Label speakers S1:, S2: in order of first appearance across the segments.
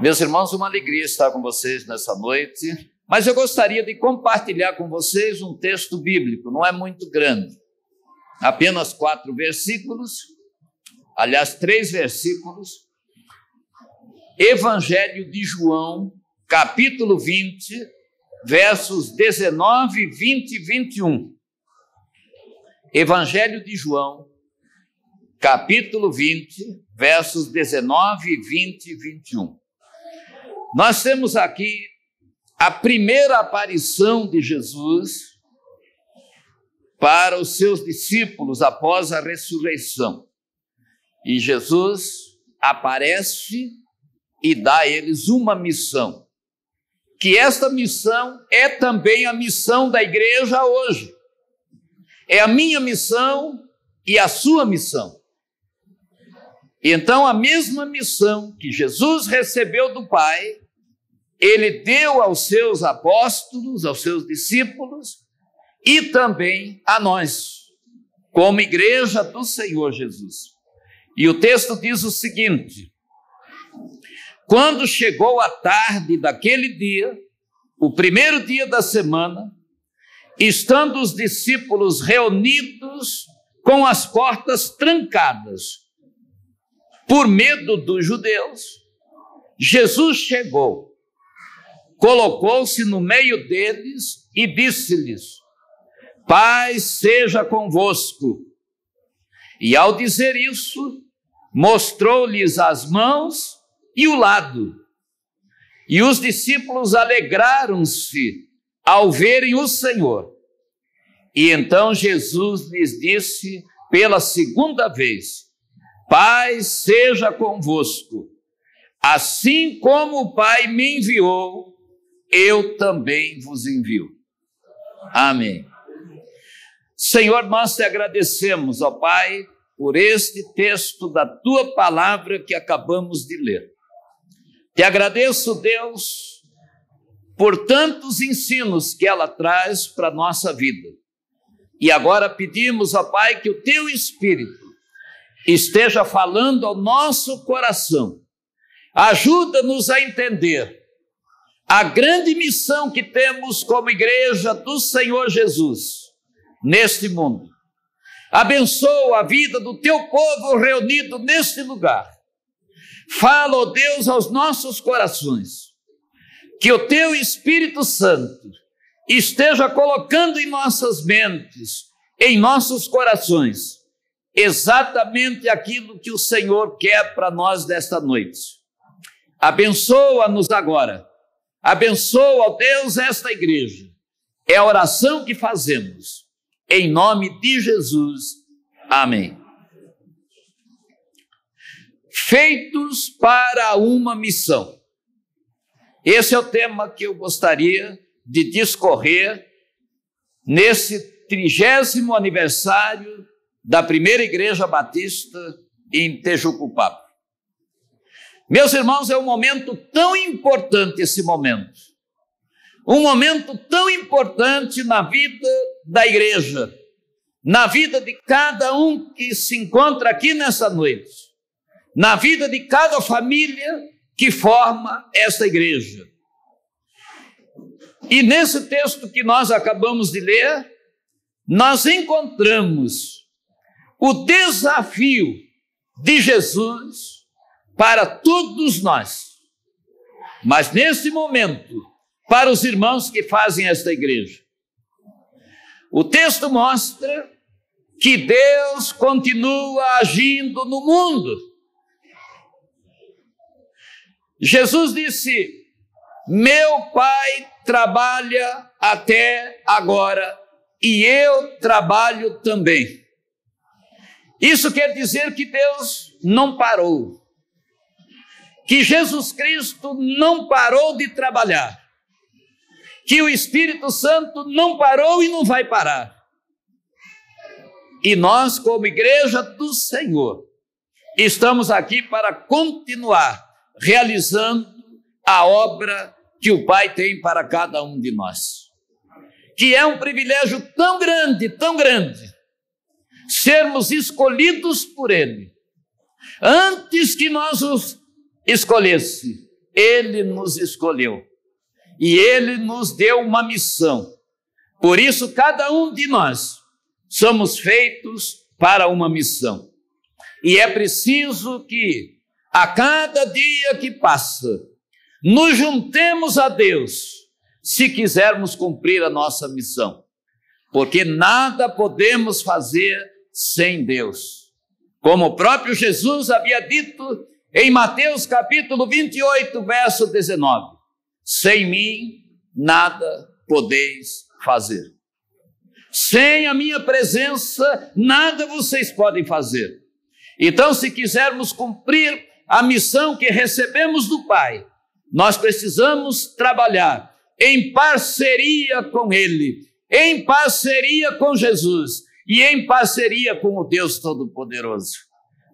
S1: Meus irmãos, uma alegria estar com vocês nessa noite, mas eu gostaria de compartilhar com vocês um texto bíblico, não é muito grande, apenas quatro versículos, aliás, três versículos. Evangelho de João, capítulo 20, versos 19, 20 e 21. Evangelho de João, capítulo 20, versos 19, 20 e 21. Nós temos aqui a primeira aparição de Jesus para os seus discípulos após a ressurreição. E Jesus aparece e dá a eles uma missão. Que esta missão é também a missão da igreja hoje. É a minha missão e a sua missão. Então, a mesma missão que Jesus recebeu do Pai, ele deu aos seus apóstolos, aos seus discípulos e também a nós, como igreja do Senhor Jesus. E o texto diz o seguinte: Quando chegou a tarde daquele dia, o primeiro dia da semana, estando os discípulos reunidos com as portas trancadas, por medo dos judeus, Jesus chegou, colocou-se no meio deles e disse-lhes: Paz seja convosco. E ao dizer isso, mostrou-lhes as mãos e o lado. E os discípulos alegraram-se ao verem o Senhor. E então Jesus lhes disse pela segunda vez: Pai seja convosco. Assim como o Pai me enviou, eu também vos envio. Amém. Senhor, nós te agradecemos, ó Pai, por este texto da tua palavra que acabamos de ler. Te agradeço, Deus, por tantos ensinos que ela traz para a nossa vida. E agora pedimos, ó Pai, que o teu Espírito esteja falando ao nosso coração. Ajuda-nos a entender a grande missão que temos como igreja do Senhor Jesus neste mundo. Abençoa a vida do teu povo reunido neste lugar. Fala, ó Deus, aos nossos corações, que o teu Espírito Santo esteja colocando em nossas mentes, em nossos corações, exatamente aquilo que o Senhor quer para nós nesta noite. Abençoa-nos agora. Abençoa, ó Deus, esta igreja. É a oração que fazemos. Em nome de Jesus. Amém. Feitos para uma missão. Esse é o tema que eu gostaria de discorrer nesse trigésimo aniversário da primeira igreja batista em Tejucupá. Meus irmãos, é um momento tão importante esse momento. Um momento tão importante na vida da igreja, na vida de cada um que se encontra aqui nessa noite, na vida de cada família que forma essa igreja. E nesse texto que nós acabamos de ler, nós encontramos o desafio de Jesus para todos nós. Mas nesse momento, para os irmãos que fazem esta igreja. O texto mostra que Deus continua agindo no mundo. Jesus disse: Meu Pai trabalha até agora e eu trabalho também. Isso quer dizer que Deus não parou, que Jesus Cristo não parou de trabalhar, que o Espírito Santo não parou e não vai parar. E nós, como igreja do Senhor, estamos aqui para continuar realizando a obra que o Pai tem para cada um de nós. Que é um privilégio tão grande, tão grande, sermos escolhidos por Ele. Antes que nós os escolhesse, Ele nos escolheu e Ele nos deu uma missão. Por isso, cada um de nós somos feitos para uma missão. E é preciso que, a cada dia que passa, nos juntemos a Deus, se quisermos cumprir a nossa missão. Porque nada podemos fazer sem Deus. Como o próprio Jesus havia dito em Mateus capítulo 28, verso 19: Sem mim nada podeis fazer. Sem a minha presença, nada vocês podem fazer. Então, se quisermos cumprir a missão que recebemos do Pai, nós precisamos trabalhar em parceria com Ele, em parceria com Jesus e em parceria com o Deus Todo-Poderoso,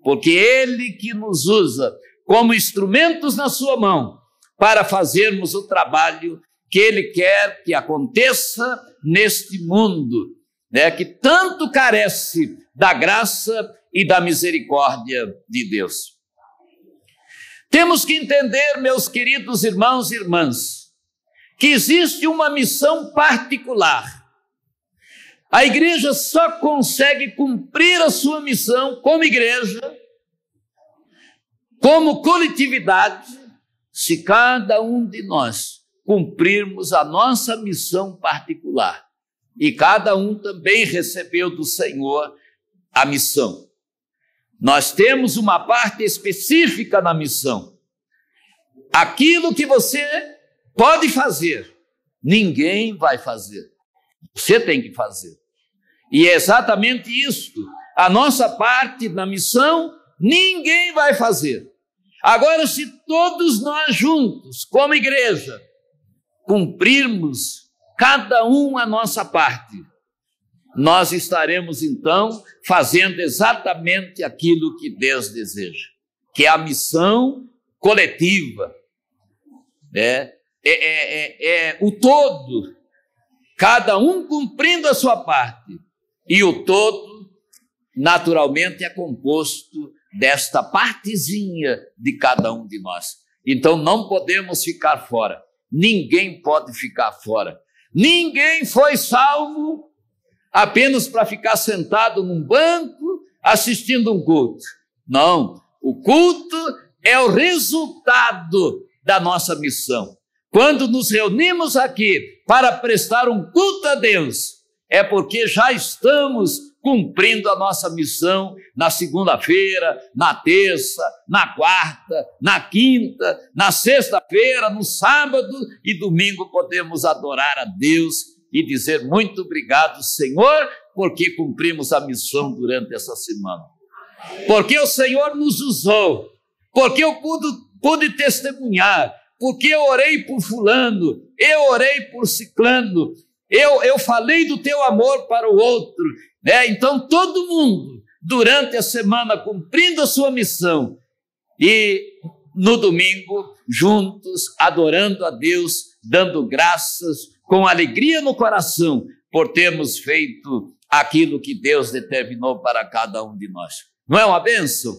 S1: porque Ele que nos usa como instrumentos na Sua mão para fazermos o trabalho que Ele quer que aconteça neste mundo, né, que tanto carece da graça e da misericórdia de Deus. Temos que entender, meus queridos irmãos e irmãs, que existe uma missão particular. A igreja só consegue cumprir a sua missão como igreja, como coletividade, se cada um de nós cumprirmos a nossa missão particular. E cada um também recebeu do Senhor a missão. Nós temos uma parte específica na missão. Aquilo que você pode fazer, ninguém vai fazer. Você tem que fazer. E é exatamente isso. A nossa parte na missão, ninguém vai fazer. Agora, se todos nós juntos, como igreja, cumprirmos cada um a nossa parte, nós estaremos então fazendo exatamente aquilo que Deus deseja, que é a missão coletiva, né? é, é, é, é o todo, cada um cumprindo a sua parte, e o todo, naturalmente, é composto desta partezinha de cada um de nós. Então não podemos ficar fora. Ninguém pode ficar fora. Ninguém foi salvo apenas para ficar sentado num banco assistindo um culto. Não, o culto é o resultado da nossa missão. Quando nos reunimos aqui para prestar um culto a Deus, é porque já estamos cumprindo a nossa missão na segunda-feira, na terça, na quarta, na quinta, na sexta-feira, no sábado e domingo podemos adorar a Deus e dizer muito obrigado, Senhor, porque cumprimos a missão durante essa semana. Porque o Senhor nos usou, porque eu pude, pude testemunhar, porque eu orei por fulano, eu orei por ciclano, eu, eu falei do teu amor para o outro, né? Então, todo mundo, durante a semana, cumprindo a sua missão, e no domingo, juntos, adorando a Deus, dando graças, com alegria no coração, por termos feito aquilo que Deus determinou para cada um de nós. Não é uma benção?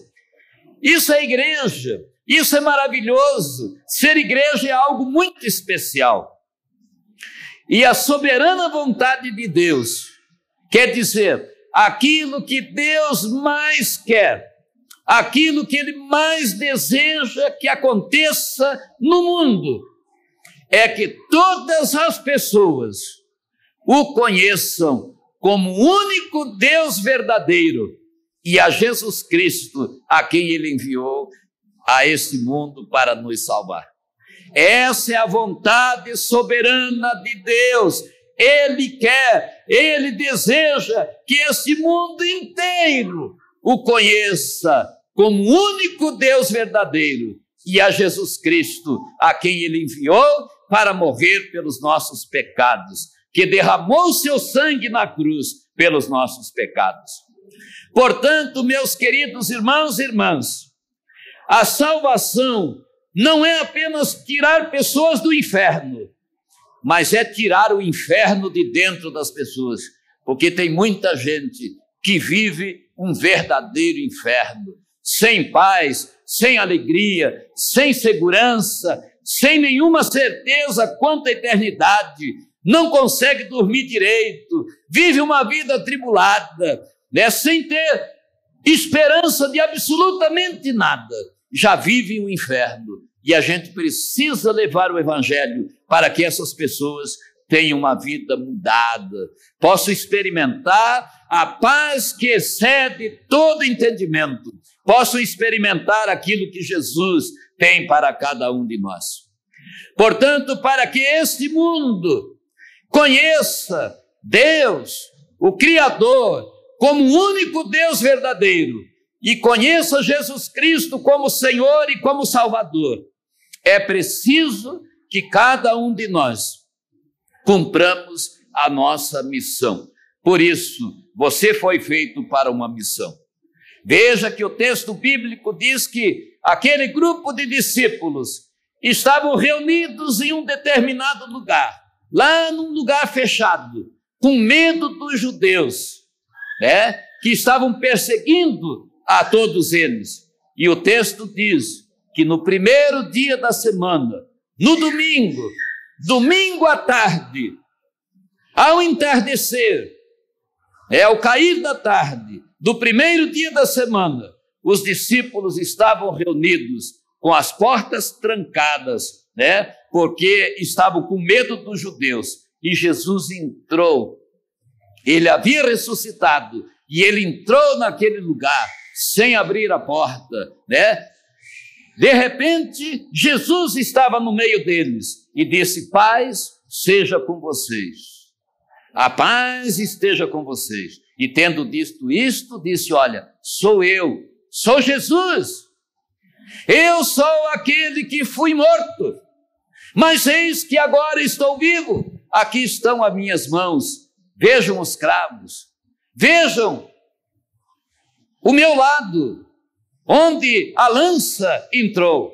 S1: Isso é igreja, isso é maravilhoso. Ser igreja é algo muito especial. E a soberana vontade de Deus Quer dizer, aquilo que Deus mais quer, aquilo que Ele mais deseja que aconteça no mundo, é que todas as pessoas o conheçam como o único Deus verdadeiro e a Jesus Cristo, a quem Ele enviou a este mundo para nos salvar. Essa é a vontade soberana de Deus ele quer, ele deseja que esse mundo inteiro o conheça como único Deus verdadeiro e a Jesus Cristo, a quem ele enviou para morrer pelos nossos pecados, que derramou seu sangue na cruz pelos nossos pecados. Portanto, meus queridos irmãos e irmãs, a salvação não é apenas tirar pessoas do inferno, mas é tirar o inferno de dentro das pessoas, porque tem muita gente que vive um verdadeiro inferno, sem paz, sem alegria, sem segurança, sem nenhuma certeza quanto à eternidade, não consegue dormir direito, vive uma vida atribulada, né, sem ter esperança de absolutamente nada, já vive o inferno. E a gente precisa levar o evangelho para que essas pessoas tenham uma vida mudada, possam experimentar a paz que excede todo entendimento, possam experimentar aquilo que Jesus tem para cada um de nós. Portanto, para que este mundo conheça Deus, o Criador, como o único Deus verdadeiro e conheça Jesus Cristo como Senhor e como Salvador, é preciso que cada um de nós cumpramos a nossa missão. Por isso, você foi feito para uma missão. Veja que o texto bíblico diz que aquele grupo de discípulos estavam reunidos em um determinado lugar, lá num lugar fechado, com medo dos judeus, né, que estavam perseguindo a todos eles. E o texto diz que no primeiro dia da semana, no domingo, domingo à tarde, ao entardecer, é ao cair da tarde do primeiro dia da semana, os discípulos estavam reunidos com as portas trancadas, né? Porque estavam com medo dos judeus. E Jesus entrou. Ele havia ressuscitado e ele entrou naquele lugar sem abrir a porta, né? De repente, Jesus estava no meio deles e disse: Paz seja com vocês. A paz esteja com vocês. E tendo dito isto, disse: Olha, sou eu, sou Jesus. Eu sou aquele que fui morto, mas eis que agora estou vivo. Aqui estão as minhas mãos. Vejam os cravos, vejam o meu lado, onde a lança entrou.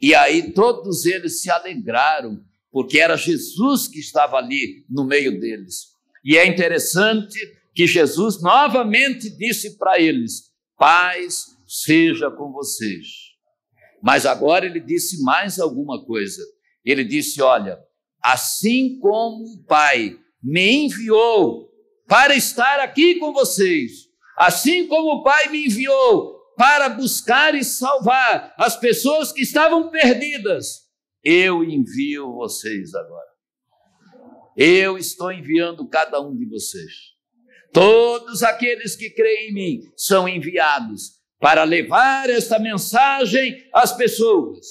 S1: E aí todos eles se alegraram, porque era Jesus que estava ali no meio deles. E é interessante que Jesus novamente disse para eles: paz seja com vocês. Mas agora ele disse mais alguma coisa. Ele disse: olha, assim como o Pai me enviou para estar aqui com vocês, Assim como o Pai me enviou para buscar e salvar as pessoas que estavam perdidas, eu envio vocês agora. Eu estou enviando cada um de vocês. Todos aqueles que creem em mim são enviados para levar esta mensagem às pessoas.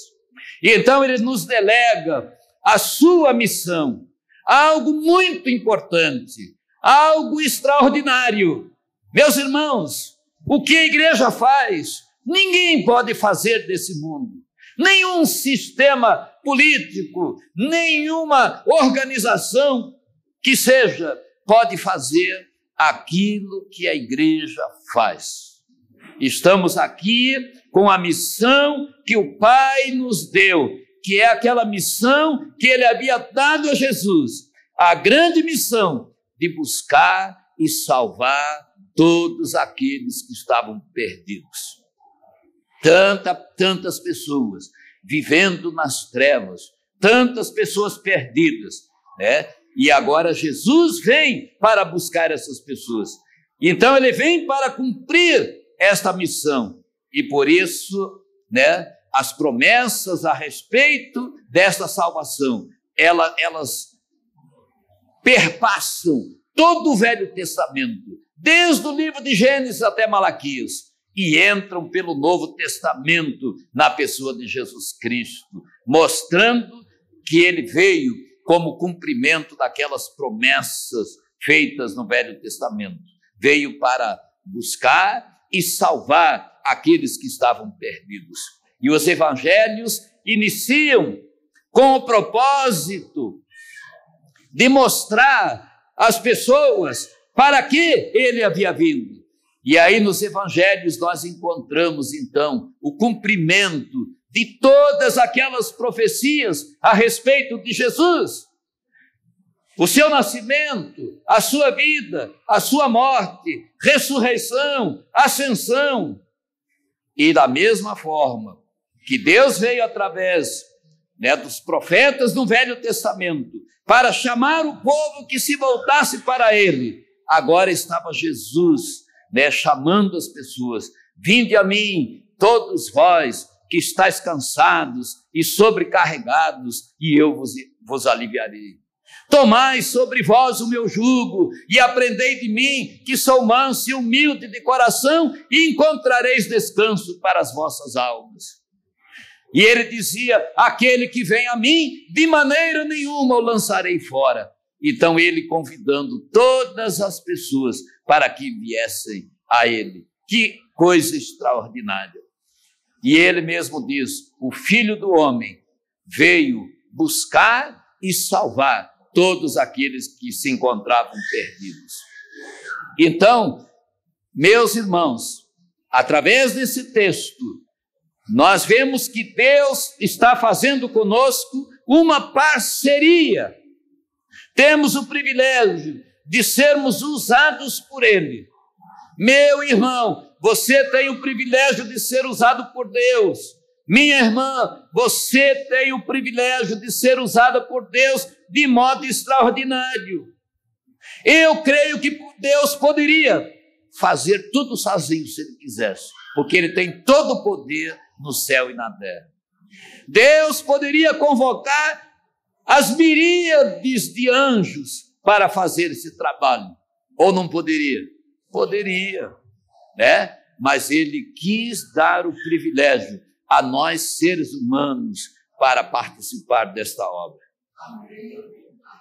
S1: E então ele nos delega a sua missão, algo muito importante, algo extraordinário, meus irmãos, o que a igreja faz, ninguém pode fazer desse mundo. Nenhum sistema político, nenhuma organização que seja, pode fazer aquilo que a igreja faz. Estamos aqui com a missão que o Pai nos deu, que é aquela missão que ele havia dado a Jesus, a grande missão de buscar e salvar todos aqueles que estavam perdidos. Tanta, tantas pessoas vivendo nas trevas, tantas pessoas perdidas, né? E agora Jesus vem para buscar essas pessoas. Então ele vem para cumprir esta missão. E por isso, né, as promessas a respeito desta salvação, ela, elas perpassam todo o Velho Testamento desde o livro de Gênesis até Malaquias, e entram pelo Novo Testamento na pessoa de Jesus Cristo, mostrando que ele veio como cumprimento daquelas promessas feitas no Velho Testamento. Veio para buscar e salvar aqueles que estavam perdidos. E os evangelhos iniciam com o propósito de mostrar às pessoas para que ele havia vindo. E aí nos evangelhos nós encontramos então o cumprimento de todas aquelas profecias a respeito de Jesus. O seu nascimento, a sua vida, a sua morte, ressurreição, ascensão. E da mesma forma, que Deus veio através né, dos profetas no Velho Testamento para chamar o povo que se voltasse para Ele. Agora estava Jesus né, chamando as pessoas: Vinde a mim, todos vós que estáis cansados e sobrecarregados, e eu vos, vos aliviarei. Tomai sobre vós o meu jugo e aprendei de mim, que sou manso e humilde de coração, e encontrareis descanso para as vossas almas. E ele dizia: Aquele que vem a mim, de maneira nenhuma o lançarei fora. Então ele convidando todas as pessoas para que viessem a ele. Que coisa extraordinária. E ele mesmo diz: O filho do homem veio buscar e salvar todos aqueles que se encontravam perdidos. Então, meus irmãos, através desse texto, nós vemos que Deus está fazendo conosco uma parceria. Temos o privilégio de sermos usados por Ele. Meu irmão, você tem o privilégio de ser usado por Deus. Minha irmã, você tem o privilégio de ser usada por Deus de modo extraordinário. Eu creio que Deus poderia fazer tudo sozinho se ele quisesse, porque ele tem todo o poder no céu e na terra. Deus poderia convocar as miríades de anjos para fazer esse trabalho, ou não poderia? Poderia, né? Mas ele quis dar o privilégio a nós seres humanos para participar desta obra.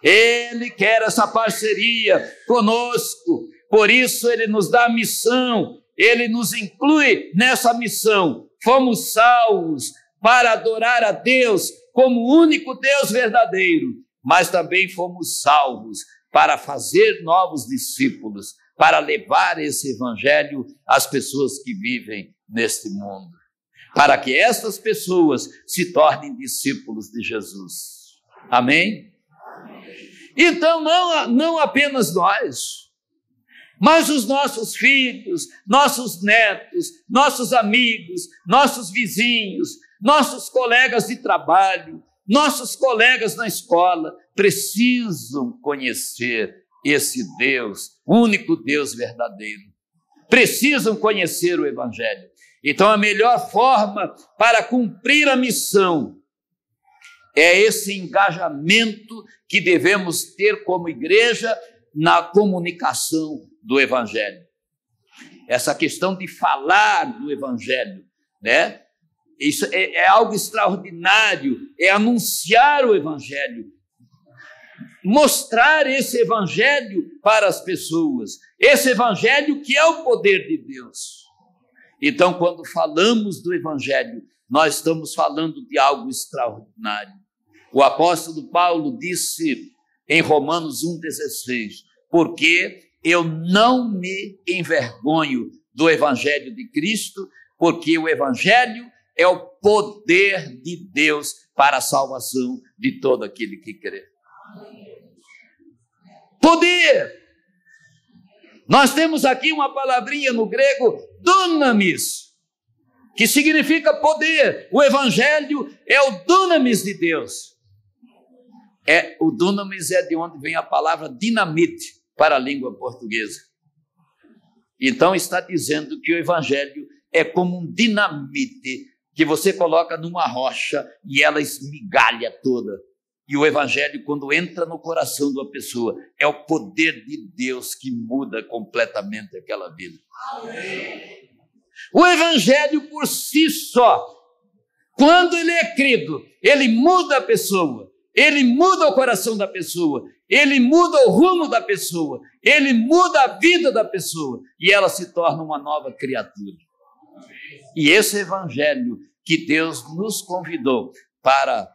S1: Ele quer essa parceria conosco, por isso ele nos dá a missão, ele nos inclui nessa missão. Fomos salvos para adorar a Deus como único Deus verdadeiro, mas também fomos salvos para fazer novos discípulos, para levar esse evangelho às pessoas que vivem neste mundo, para que essas pessoas se tornem discípulos de Jesus. Amém? Então, não, não apenas nós, mas os nossos filhos, nossos netos, nossos amigos, nossos vizinhos, nossos colegas de trabalho, nossos colegas na escola precisam conhecer esse Deus, único Deus verdadeiro. Precisam conhecer o Evangelho. Então, a melhor forma para cumprir a missão é esse engajamento que devemos ter como igreja na comunicação do Evangelho. Essa questão de falar do Evangelho, né? Isso é, é algo extraordinário, é anunciar o Evangelho, mostrar esse Evangelho para as pessoas, esse Evangelho que é o poder de Deus. Então, quando falamos do Evangelho, nós estamos falando de algo extraordinário. O apóstolo Paulo disse em Romanos 1,16: Porque eu não me envergonho do Evangelho de Cristo, porque o Evangelho é o poder de Deus para a salvação de todo aquele que crê. Poder! Nós temos aqui uma palavrinha no grego, dunamis, que significa poder. O Evangelho é o dunamis de Deus. É, o dunamis é de onde vem a palavra dinamite para a língua portuguesa. Então está dizendo que o evangelho é como um dinamite que você coloca numa rocha e ela esmigalha toda. E o evangelho, quando entra no coração de uma pessoa, é o poder de Deus que muda completamente aquela vida. Amém. O evangelho por si só, quando ele é crido, ele muda a pessoa ele muda o coração da pessoa, ele muda o rumo da pessoa, ele muda a vida da pessoa e ela se torna uma nova criatura. E esse evangelho que Deus nos convidou para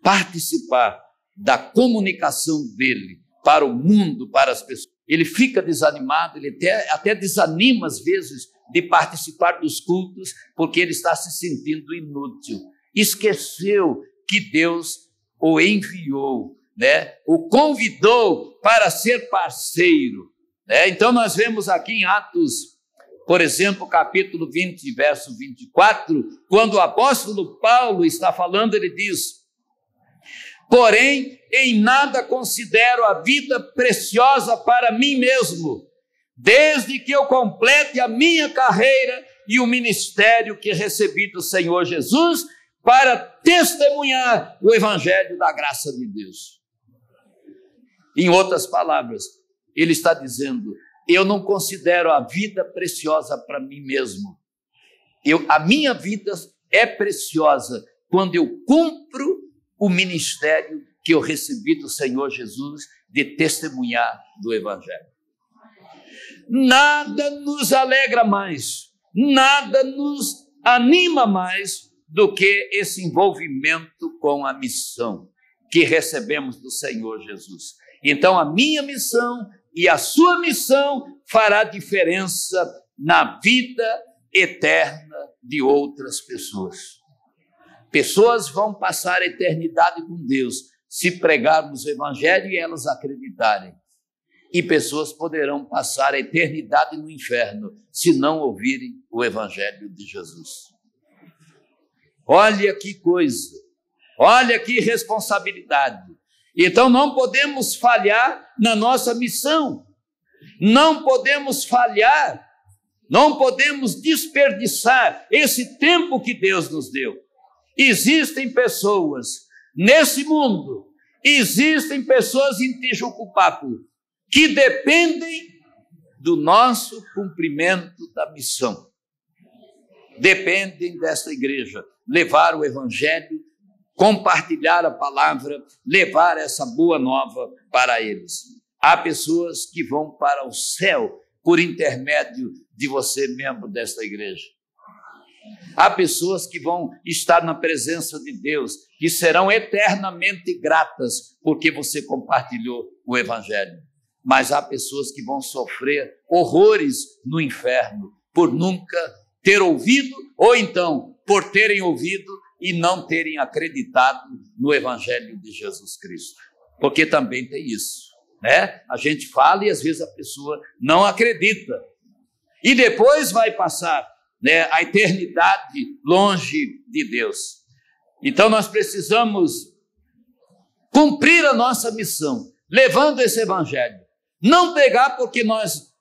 S1: participar da comunicação dele para o mundo, para as pessoas. Ele fica desanimado, ele até, até desanima às vezes de participar dos cultos, porque ele está se sentindo inútil. Esqueceu que Deus o enviou, né? o convidou para ser parceiro. Né? Então, nós vemos aqui em Atos Por exemplo, capítulo 20, verso 24, quando o apóstolo Paulo está falando, ele diz: Porém, em nada considero a vida preciosa para mim mesmo, desde que eu complete a minha carreira e o ministério que recebi do Senhor Jesus para testemunhar o evangelho da graça de Deus. Em outras palavras, ele está dizendo: eu não considero a vida preciosa para mim mesmo. Eu, a minha vida é preciosa quando eu cumpro o ministério que eu recebi do Senhor Jesus de testemunhar do Evangelho. Nada nos alegra mais, nada nos anima mais do que esse envolvimento com a missão que recebemos do Senhor Jesus. Então, a minha missão e a sua missão fará diferença na vida eterna de outras pessoas. Pessoas vão passar a eternidade com Deus se pregarmos o Evangelho e elas acreditarem. E pessoas poderão passar a eternidade no inferno se não ouvirem o Evangelho de Jesus. Olha que coisa, olha que responsabilidade. Então não podemos falhar na nossa missão, não podemos falhar, não podemos desperdiçar esse tempo que Deus nos deu. Existem pessoas nesse mundo, existem pessoas em Tijucupaco que dependem do nosso cumprimento da missão. Dependem desta igreja levar o evangelho compartilhar a palavra, levar essa boa nova para eles. Há pessoas que vão para o céu por intermédio de você, membro desta igreja. Há pessoas que vão estar na presença de Deus, que serão eternamente gratas porque você compartilhou o Evangelho. Mas há pessoas que vão sofrer horrores no inferno por nunca ter ouvido, ou então por terem ouvido e não terem acreditado no Evangelho de Jesus Cristo. Porque também tem isso, né? A gente fala e às vezes a pessoa não acredita. E depois vai passar né, a eternidade longe de Deus. Então nós precisamos cumprir a nossa missão, levando esse Evangelho. Não pegar porque nós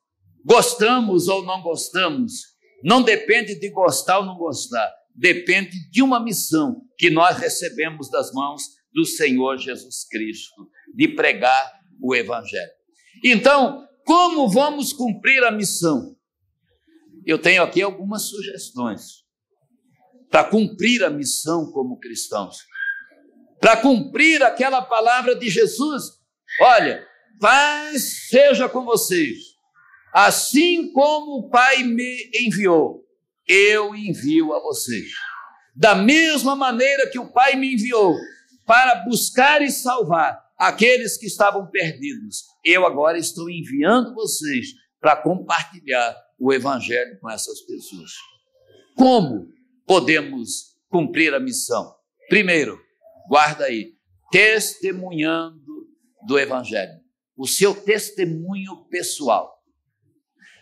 S1: gostamos ou não gostamos. Não depende de gostar ou não gostar depende de uma missão que nós recebemos das mãos do Senhor Jesus Cristo, de pregar o Evangelho. Então, como vamos cumprir a missão? Eu tenho aqui algumas sugestões para cumprir a missão como cristãos, para cumprir aquela palavra de Jesus. Olha, paz seja com vocês, assim como o Pai me enviou eu envio a vocês. Da mesma maneira que o Pai me enviou para buscar e salvar aqueles que estavam perdidos, eu agora estou enviando vocês para compartilhar o Evangelho com essas pessoas. Como podemos cumprir a missão? Primeiro, guarda aí, testemunhando do Evangelho, o seu testemunho pessoal.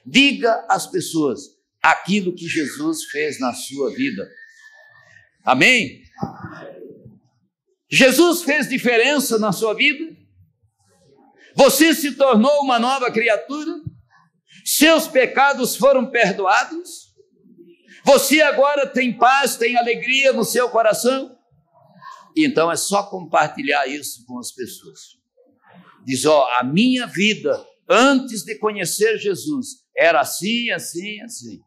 S1: Diga às pessoas: aquilo que Jesus fez na sua vida. Amém? Jesus fez diferença na sua vida? Você se tornou uma nova criatura? Seus pecados foram perdoados? Você agora tem paz, tem alegria no seu coração? Então é só compartilhar isso com as pessoas. Diz: Ó, a minha vida antes de conhecer Jesus era assim, assim, assim.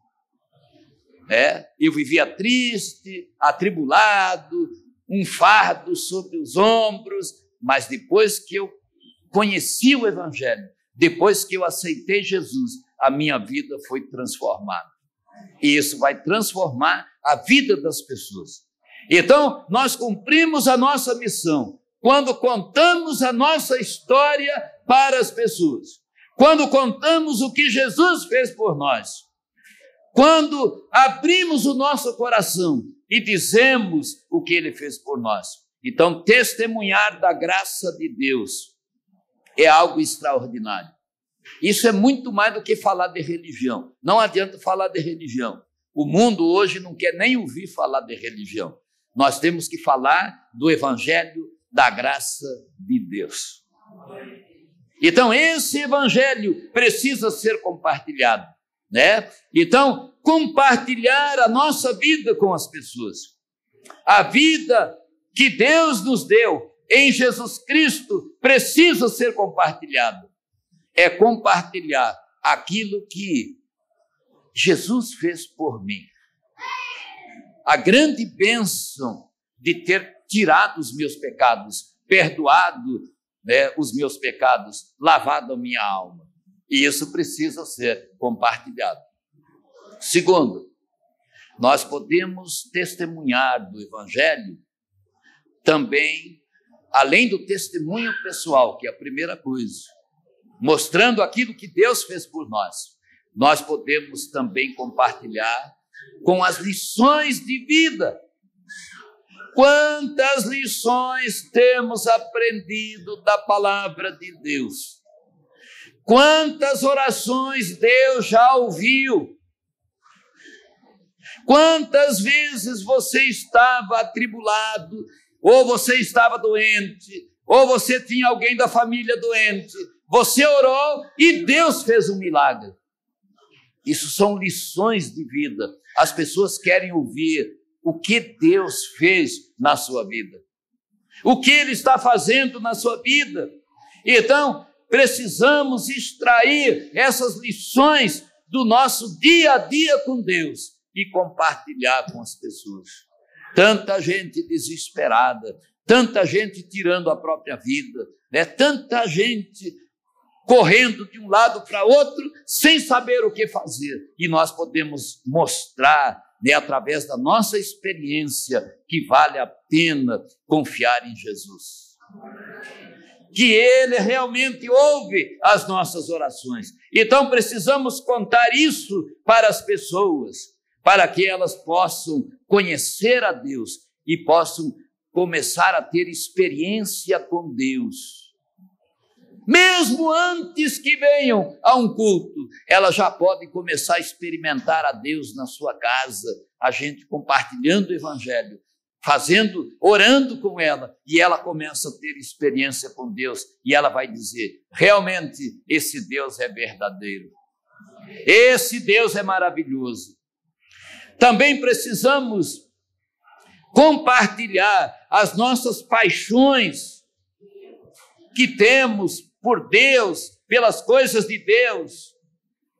S1: É, eu vivia triste, atribulado, um fardo sobre os ombros, mas depois que eu conheci o Evangelho, depois que eu aceitei Jesus, a minha vida foi transformada. E isso vai transformar a vida das pessoas. Então, nós cumprimos a nossa missão quando contamos a nossa história para as pessoas, quando contamos o que Jesus fez por nós quando abrimos o nosso coração e dizemos o que ele fez por nós. Então, testemunhar da graça de Deus é algo extraordinário. Isso é muito mais do que falar de religião. Não adianta falar de religião. O mundo hoje não quer nem ouvir falar de religião. Nós temos que falar do evangelho da graça de Deus. Então, esse evangelho precisa ser compartilhado, né? Então, compartilhar a nossa vida com as pessoas. A vida que Deus nos deu em Jesus Cristo precisa ser compartilhada. É compartilhar aquilo que Jesus fez por mim. A grande bênção de ter tirado os meus pecados, perdoado né, os meus pecados, lavado a minha alma. E isso precisa ser compartilhado. Segundo, nós podemos testemunhar do Evangelho também, além do testemunho pessoal, que é a primeira coisa, mostrando aquilo que Deus fez por nós, nós podemos também compartilhar com as lições de vida. Quantas lições temos aprendido da palavra de Deus? Quantas orações Deus já ouviu? Quantas vezes você estava atribulado, ou você estava doente, ou você tinha alguém da família doente, você orou e Deus fez um milagre. Isso são lições de vida. As pessoas querem ouvir o que Deus fez na sua vida, o que Ele está fazendo na sua vida. Então, precisamos extrair essas lições do nosso dia a dia com Deus e compartilhar com as pessoas. Tanta gente desesperada, tanta gente tirando a própria vida, né? tanta gente correndo de um lado para outro sem saber o que fazer. E nós podemos mostrar, né, através da nossa experiência, que vale a pena confiar em Jesus. Que Ele realmente ouve as nossas orações. Então precisamos contar isso para as pessoas, para que elas possam conhecer a Deus e possam começar a ter experiência com Deus mesmo antes que venham a um culto, ela já pode começar a experimentar a Deus na sua casa, a gente compartilhando o evangelho, fazendo, orando com ela, e ela começa a ter experiência com Deus, e ela vai dizer: realmente esse Deus é verdadeiro. Esse Deus é maravilhoso. Também precisamos compartilhar as nossas paixões que temos por Deus, pelas coisas de Deus,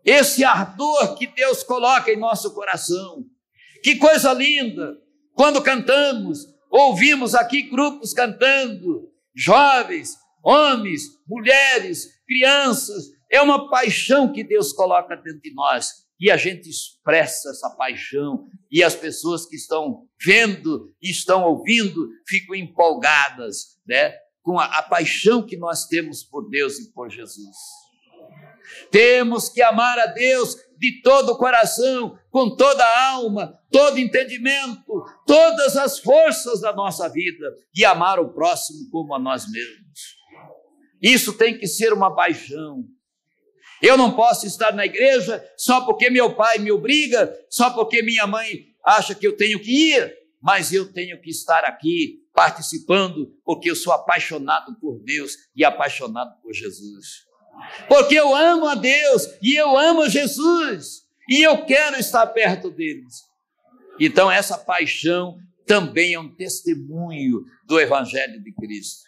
S1: esse ardor que Deus coloca em nosso coração. Que coisa linda! Quando cantamos, ouvimos aqui grupos cantando, jovens, homens, mulheres, crianças, é uma paixão que Deus coloca dentro de nós e a gente expressa essa paixão e as pessoas que estão vendo estão ouvindo ficam empolgadas, né? com a, a paixão que nós temos por Deus e por Jesus. Temos que amar a Deus de todo o coração, com toda a alma, todo entendimento, todas as forças da nossa vida e amar o próximo como a nós mesmos. Isso tem que ser uma paixão. Eu não posso estar na igreja só porque meu pai me obriga, só porque minha mãe acha que eu tenho que ir, mas eu tenho que estar aqui participando, porque eu sou apaixonado por Deus e apaixonado por Jesus. Porque eu amo a Deus e eu amo a Jesus e eu quero estar perto deles. Então, essa paixão também é um testemunho do Evangelho de Cristo.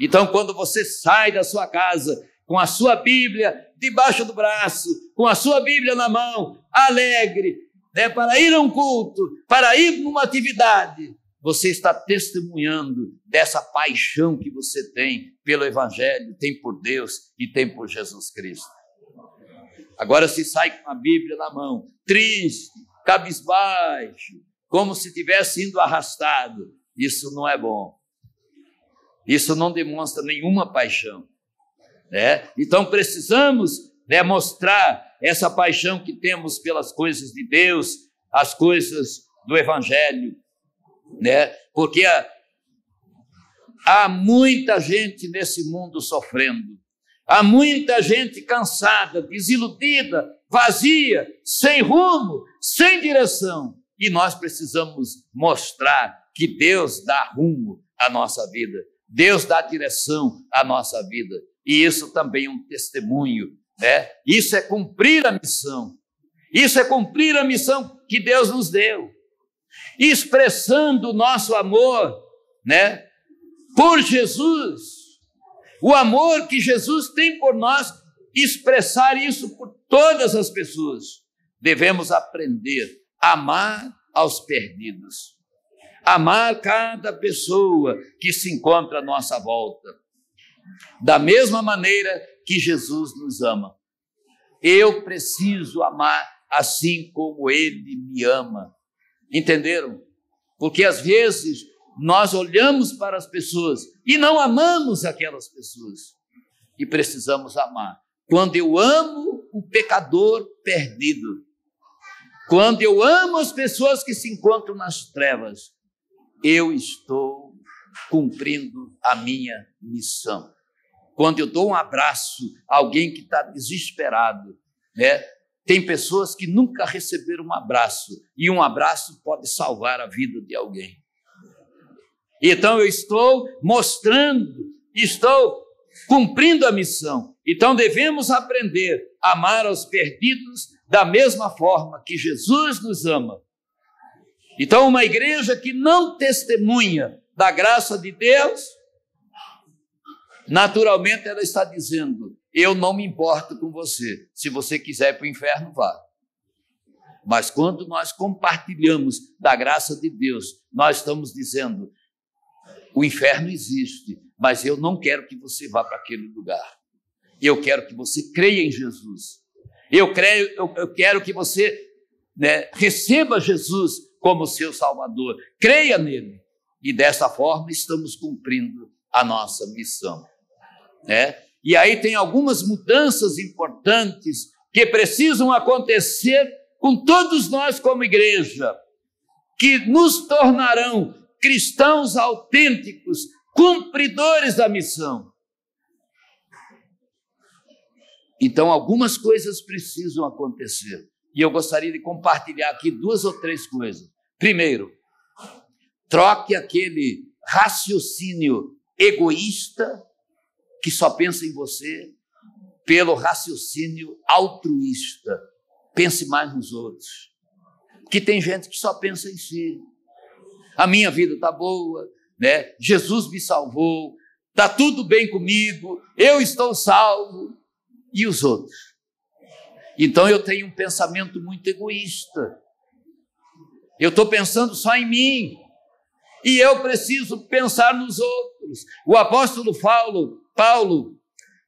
S1: Então, quando você sai da sua casa com a sua Bíblia debaixo do braço, com a sua Bíblia na mão, alegre, né, para ir a um culto, para ir numa atividade, você está testemunhando dessa paixão que você tem pelo Evangelho, tem por Deus e tem por Jesus Cristo. Agora, se sai com a Bíblia na mão, triste, cabisbaixo, como se tivesse sido arrastado, isso não é bom. Isso não demonstra nenhuma paixão. Né? Então, precisamos né, mostrar essa paixão que temos pelas coisas de Deus, as coisas do Evangelho, né? Porque há, há muita gente nesse mundo sofrendo, Há muita gente cansada, desiludida, vazia, sem rumo, sem direção. E nós precisamos mostrar que Deus dá rumo à nossa vida, Deus dá direção à nossa vida. E isso também é um testemunho, né? Isso é cumprir a missão. Isso é cumprir a missão que Deus nos deu. Expressando o nosso amor, né? Por Jesus. O amor que Jesus tem por nós, expressar isso por todas as pessoas. Devemos aprender a amar aos perdidos. Amar cada pessoa que se encontra à nossa volta. Da mesma maneira que Jesus nos ama. Eu preciso amar assim como Ele me ama. Entenderam? Porque às vezes nós olhamos para as pessoas e não amamos aquelas pessoas. E precisamos amar. Quando eu amo o pecador perdido, quando eu amo as pessoas que se encontram nas trevas, eu estou cumprindo a minha missão. Quando eu dou um abraço a alguém que está desesperado, né? Tem pessoas que nunca receberam um abraço e um abraço pode salvar a vida de alguém. Então eu estou mostrando, estou cumprindo a missão. Então devemos aprender a amar aos perdidos da mesma forma que Jesus nos ama. Então, uma igreja que não testemunha da graça de Deus, naturalmente ela está dizendo: Eu não me importo com você. Se você quiser ir para o inferno, vá. Mas quando nós compartilhamos da graça de Deus, nós estamos dizendo: o inferno existe, mas eu não quero que você vá para aquele lugar. Eu quero que você creia em Jesus. Eu, creio, eu, eu quero que você né, receba Jesus como seu Salvador. Creia nele. E dessa forma estamos cumprindo a nossa missão. Né? E aí tem algumas mudanças importantes que precisam acontecer com todos nós como igreja, que nos tornarão cristãos autênticos, cumpridores da missão. Então, algumas coisas precisam acontecer. E eu gostaria de compartilhar aqui duas ou três coisas. Primeiro, troque aquele raciocínio egoísta que só pensa em você pelo raciocínio altruísta. Pense mais nos outros. Que tem gente que só pensa em si a minha vida está boa, né? Jesus me salvou, está tudo bem comigo, eu estou salvo. E os outros? Então eu tenho um pensamento muito egoísta. Eu estou pensando só em mim. E eu preciso pensar nos outros. O apóstolo Paulo, Paulo,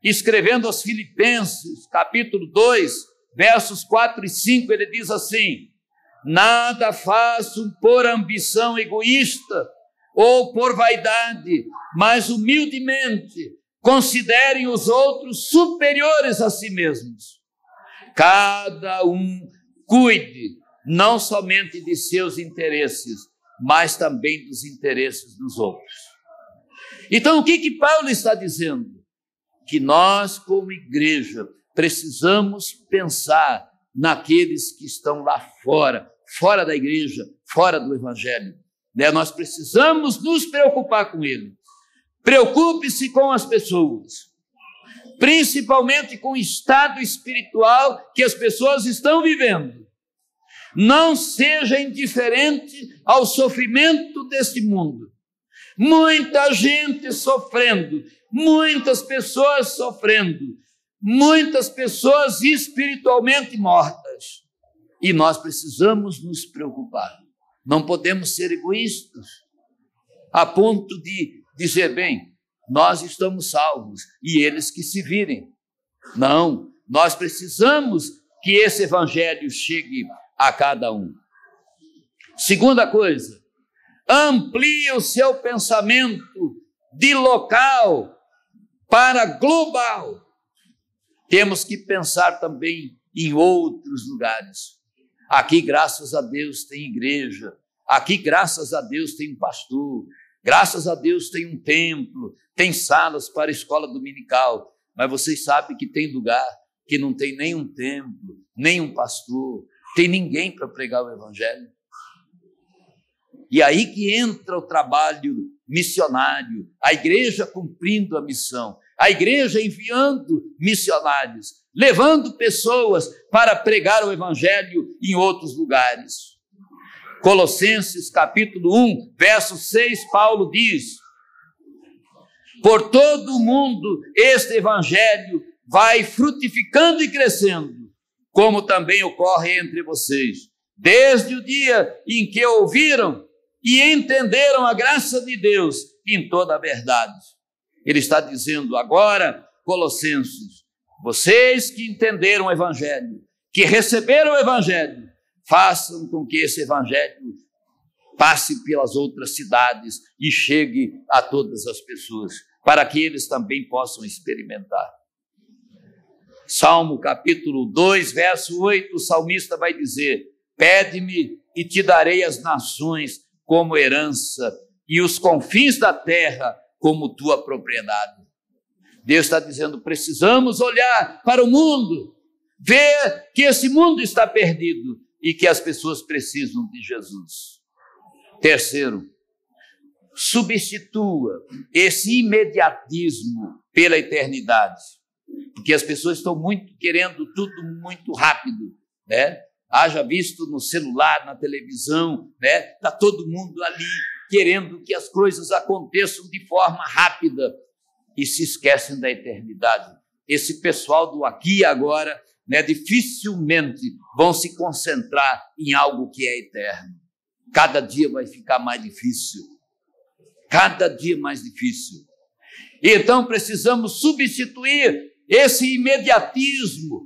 S1: escrevendo aos Filipenses, capítulo 2, versos 4 e 5, ele diz assim: Nada faço por ambição egoísta ou por vaidade, mas humildemente considerem os outros superiores a si mesmos. Cada um cuide não somente de seus interesses, mas também dos interesses dos outros. Então, o que que Paulo está dizendo? Que nós, como igreja, precisamos pensar naqueles que estão lá fora, fora da igreja, fora do evangelho. Né? Nós precisamos nos preocupar com ele. Preocupe-se com as pessoas, principalmente com o estado espiritual que as pessoas estão vivendo. Não seja indiferente ao sofrimento deste mundo. Muita gente sofrendo, muitas pessoas sofrendo, muitas pessoas espiritualmente mortas. E nós precisamos nos preocupar. Não podemos ser egoístas a ponto de dizer, bem, nós estamos salvos e eles que se virem. Não, nós precisamos que esse evangelho chegue a cada um. Segunda coisa, amplie o seu pensamento de local para global. Temos que pensar também em outros lugares. Aqui, graças a Deus, tem igreja. Aqui, graças a Deus, tem um pastor. Graças a Deus, tem um templo. Tem salas para escola dominical. mas vocês sabem que tem lugar que não tem nenhum templo, nenhum pastor, tem ninguém para pregar o evangelho. E aí que entra o trabalho missionário, a igreja cumprindo a missão, a igreja enviando missionários, levando pessoas para pregar o evangelho em outros lugares. Colossenses capítulo 1, verso 6, Paulo diz: Por todo o mundo este evangelho vai frutificando e crescendo, como também ocorre entre vocês, desde o dia em que ouviram e entenderam a graça de Deus em toda a verdade. Ele está dizendo agora, Colossenses, vocês que entenderam o Evangelho, que receberam o Evangelho, façam com que esse Evangelho passe pelas outras cidades e chegue a todas as pessoas, para que eles também possam experimentar. Salmo capítulo 2, verso 8, o salmista vai dizer: Pede-me e te darei as nações como herança e os confins da terra como tua propriedade. Deus está dizendo: precisamos olhar para o mundo, ver que esse mundo está perdido e que as pessoas precisam de Jesus. Terceiro, substitua esse imediatismo pela eternidade, porque as pessoas estão muito querendo tudo muito rápido, né? Haja visto no celular, na televisão, né? Está todo mundo ali querendo que as coisas aconteçam de forma rápida e se esquecem da eternidade. Esse pessoal do aqui e agora, né, dificilmente vão se concentrar em algo que é eterno. Cada dia vai ficar mais difícil. Cada dia mais difícil. Então precisamos substituir esse imediatismo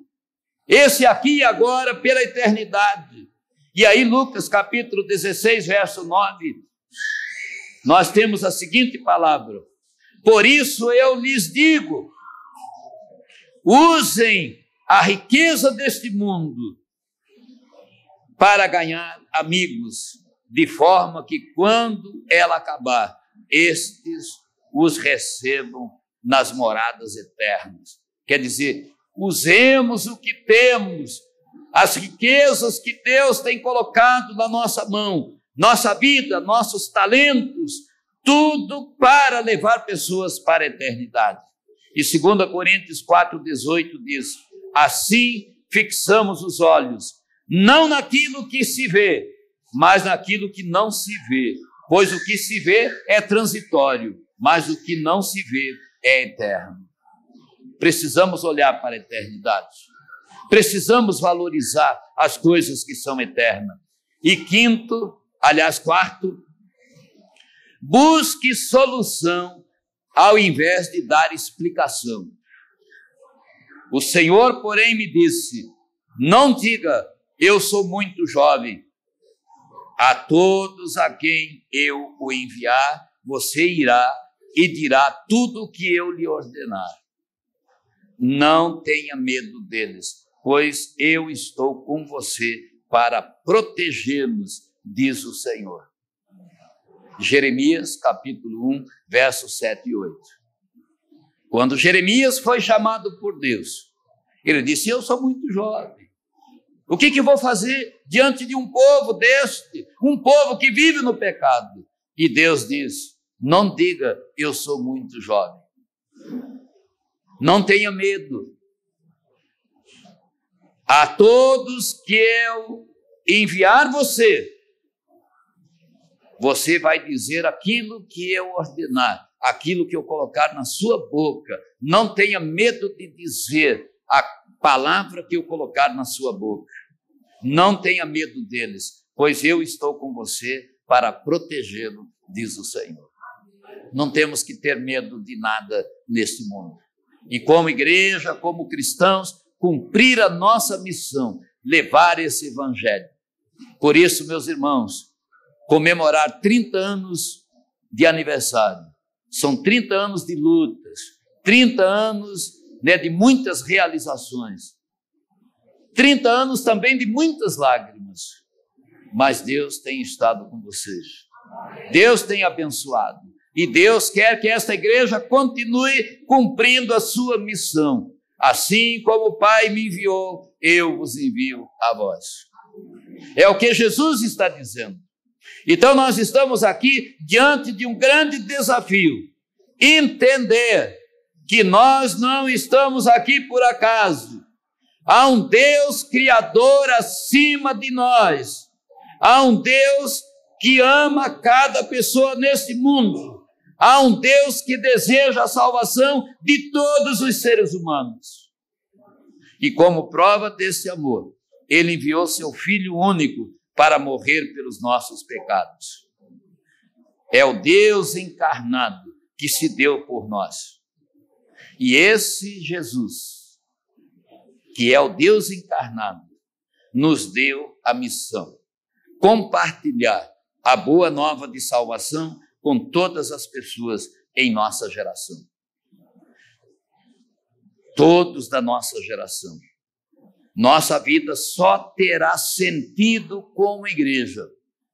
S1: esse aqui e agora pela eternidade. E aí, Lucas capítulo 16, verso 9, nós temos a seguinte palavra: Por isso eu lhes digo, usem a riqueza deste mundo para ganhar amigos, de forma que quando ela acabar, estes os recebam nas moradas eternas. Quer dizer, usemos o que temos, as riquezas que Deus tem colocado na nossa mão, nossa vida, nossos talentos, tudo para levar pessoas para a eternidade. E 2 Coríntios 4,18 diz: Assim fixamos os olhos, não naquilo que se vê, mas naquilo que não se vê. Pois o que se vê é transitório, mas o que não se vê é eterno. Precisamos olhar para a eternidade. Precisamos valorizar as coisas que são eternas. E quinto, aliás, quarto, busque solução ao invés de dar explicação. O Senhor, porém, me disse: não diga, eu sou muito jovem. A todos a quem eu o enviar, você irá e dirá tudo o que eu lhe ordenar. Não tenha medo deles, pois eu estou com você para protegê-los, diz o Senhor. Jeremias, capítulo 1, versos 7 e 8. Quando Jeremias foi chamado por Deus, ele disse: Eu sou muito jovem. O que, que vou fazer diante de um povo deste, um povo que vive no pecado? E Deus diz: Não diga, eu sou muito jovem. Não tenha medo. A todos que eu enviar você, você vai dizer aquilo que eu ordenar, aquilo que eu colocar na sua boca. Não tenha medo de dizer a palavra que eu colocar na sua boca. Não tenha medo deles, pois eu estou com você para protegê-lo, diz o Senhor. Não temos que ter medo de nada neste mundo e, como igreja, como cristãos, cumprir a nossa missão, levar esse evangelho. Por isso, meus irmãos, comemorar 30 anos de aniversário, são 30 anos de lutas, 30 anos né, de muitas realizações, 30 anos também de muitas lágrimas, mas Deus tem estado com vocês. Deus tem abençoado. E Deus quer que esta igreja continue cumprindo a sua missão. Assim como o Pai me enviou, eu vos envio a vós. É o que Jesus está dizendo. Então nós estamos aqui diante de um grande desafio. Entender que nós não estamos aqui por acaso. Há um Deus criador acima de nós. Há um Deus que ama cada pessoa neste mundo. Há um Deus que deseja a salvação de todos os seres humanos. E como prova desse amor, ele enviou seu filho único para morrer pelos nossos pecados. É o Deus encarnado que se deu por nós. E esse Jesus, que é o Deus encarnado, nos deu a missão compartilhar a boa nova de salvação com todas as pessoas em nossa geração. Todos da nossa geração. Nossa vida só terá sentido como igreja.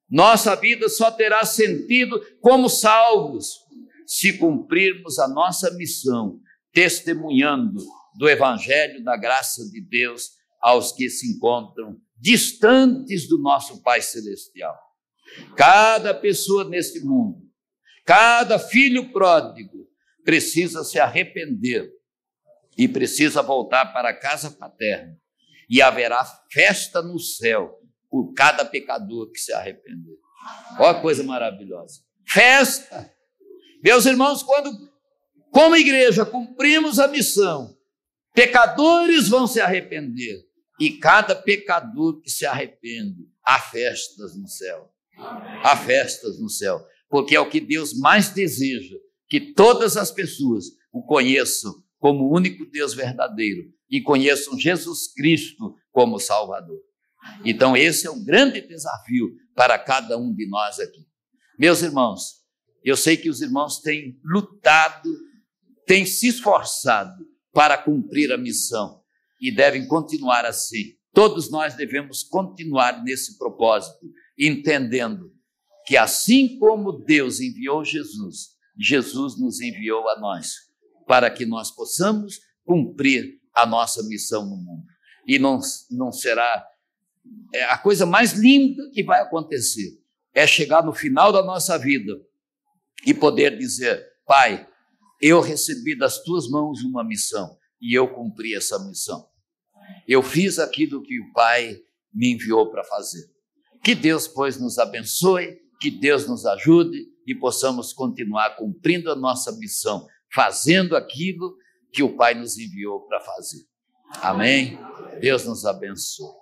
S1: Nossa vida só terá sentido como salvos se cumprirmos a nossa missão, testemunhando do Evangelho da graça de Deus aos que se encontram distantes do nosso Pai Celestial. Cada pessoa neste mundo Cada filho pródigo precisa se arrepender e precisa voltar para a casa paterna. E haverá festa no céu por cada pecador que se arrepender. Olha coisa maravilhosa. Festa! Meus irmãos, quando, como igreja, cumprimos a missão, pecadores vão se arrepender. E cada pecador que se arrepende, há festas no céu. Há festas no céu porque é o que Deus mais deseja, que todas as pessoas o conheçam como o único Deus verdadeiro e conheçam Jesus Cristo como Salvador. Então, esse é um grande desafio para cada um de nós aqui. Meus irmãos, eu sei que os irmãos têm lutado, têm se esforçado para cumprir a missão e devem continuar assim. Todos nós devemos continuar nesse propósito, entendendo que assim como Deus enviou Jesus, Jesus nos enviou a nós, para que nós possamos cumprir a nossa missão no mundo. E não, não será é a coisa mais linda que vai acontecer é chegar no final da nossa vida e poder dizer: Pai, eu recebi das tuas mãos uma missão e eu cumpri essa missão. Eu fiz aquilo que o Pai me enviou para fazer. Que Deus, pois, nos abençoe que Deus nos ajude e possamos continuar cumprindo a nossa missão, fazendo aquilo que o Pai nos enviou para fazer. Amém? Deus nos abençoe.